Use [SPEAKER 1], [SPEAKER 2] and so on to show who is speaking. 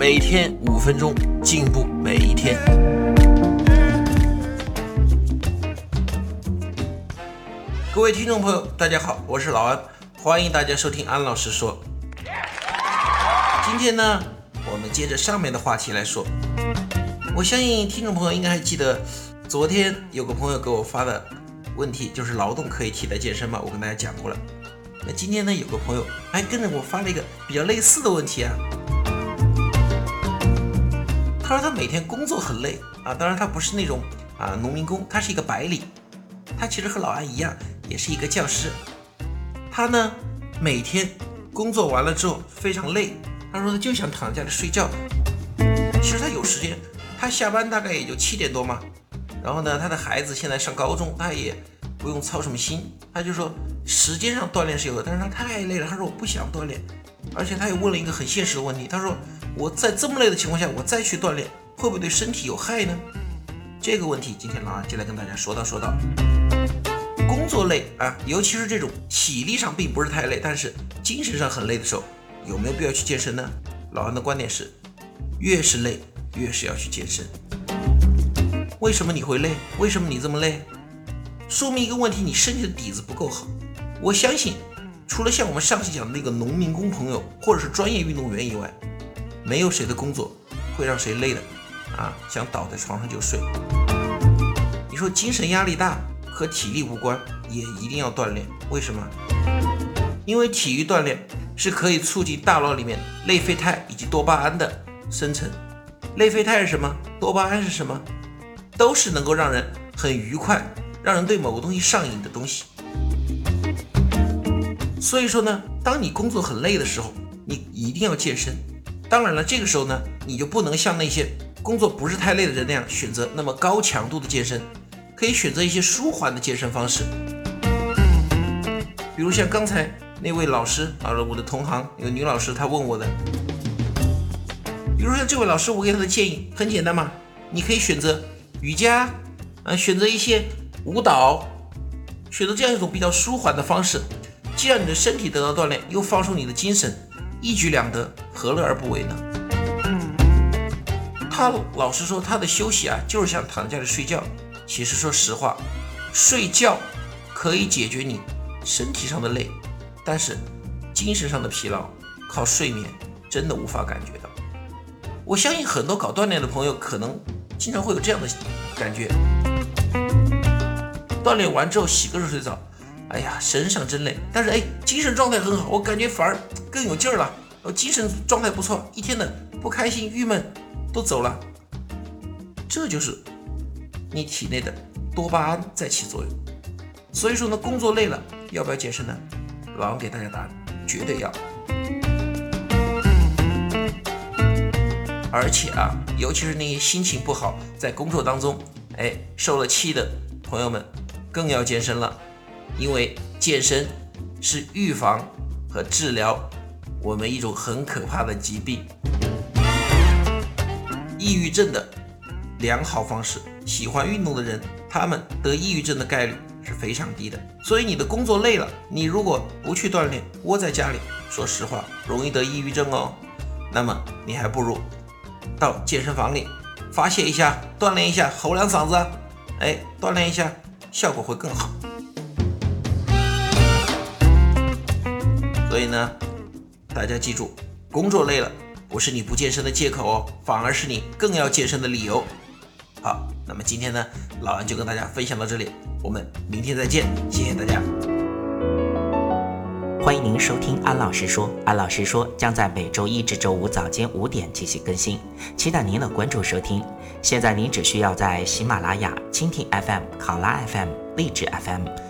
[SPEAKER 1] 每天五分钟，进步每一天。各位听众朋友，大家好，我是老安，欢迎大家收听安老师说。今天呢，我们接着上面的话题来说。我相信听众朋友应该还记得，昨天有个朋友给我发的问题，就是劳动可以替代健身吗？我跟大家讲过了。那今天呢，有个朋友还跟着我发了一个比较类似的问题啊。他说他每天工作很累啊，当然他不是那种啊农民工，他是一个白领，他其实和老安一样，也是一个教师。他呢每天工作完了之后非常累，他说他就想躺在家里睡觉。其实他有时间，他下班大概也就七点多嘛。然后呢，他的孩子现在上高中，他也不用操什么心，他就说。时间上锻炼是有的，但是他太累了。他说我不想锻炼，而且他也问了一个很现实的问题。他说我在这么累的情况下，我再去锻炼，会不会对身体有害呢？这个问题今天老安就来跟大家说道说道。工作累啊，尤其是这种体力上并不是太累，但是精神上很累的时候，有没有必要去健身呢？老安的观点是，越是累，越是要去健身。为什么你会累？为什么你这么累？说明一个问题，你身体的底子不够好。我相信，除了像我们上期讲的那个农民工朋友，或者是专业运动员以外，没有谁的工作会让谁累的啊，想倒在床上就睡。你说精神压力大和体力无关，也一定要锻炼。为什么？因为体育锻炼是可以促进大脑里面内啡肽以及多巴胺的生成。内啡肽是什么？多巴胺是什么？都是能够让人很愉快，让人对某个东西上瘾的东西。所以说呢，当你工作很累的时候，你一定要健身。当然了，这个时候呢，你就不能像那些工作不是太累的人那样选择那么高强度的健身，可以选择一些舒缓的健身方式。比如像刚才那位老师啊，我的同行有女老师，她问我的。比如像这位老师，我给她的建议很简单嘛，你可以选择瑜伽，啊，选择一些舞蹈，选择这样一种比较舒缓的方式。既让你的身体得到锻炼，又放松你的精神，一举两得，何乐而不为呢？他老实说，他的休息啊，就是想躺在家里睡觉。其实说实话，睡觉可以解决你身体上的累，但是精神上的疲劳，靠睡眠真的无法感觉到。我相信很多搞锻炼的朋友，可能经常会有这样的感觉：锻炼完之后洗个热水澡。哎呀，身上真累，但是哎，精神状态很好，我感觉反而更有劲儿了。我精神状态不错，一天的不开心、郁闷都走了。这就是你体内的多巴胺在起作用。所以说呢，工作累了，要不要健身呢？老王给大家答案，绝对要。而且啊，尤其是那些心情不好，在工作当中哎受了气的朋友们，更要健身了。因为健身是预防和治疗我们一种很可怕的疾病——抑郁症的良好方式。喜欢运动的人，他们得抑郁症的概率是非常低的。所以你的工作累了，你如果不去锻炼，窝在家里，说实话，容易得抑郁症哦。那么你还不如到健身房里发泄一下，锻炼一下，吼两嗓子，哎，锻炼一下，效果会更好。所以呢，大家记住，工作累了不是你不健身的借口哦，反而是你更要健身的理由。好，那么今天呢，老安就跟大家分享到这里，我们明天再见，谢谢大家。
[SPEAKER 2] 欢迎您收听安老师说，安老师说将在每周一至周五早间五点进行更新，期待您的关注收听。现在您只需要在喜马拉雅、蜻蜓 FM、考拉 FM、荔枝 FM。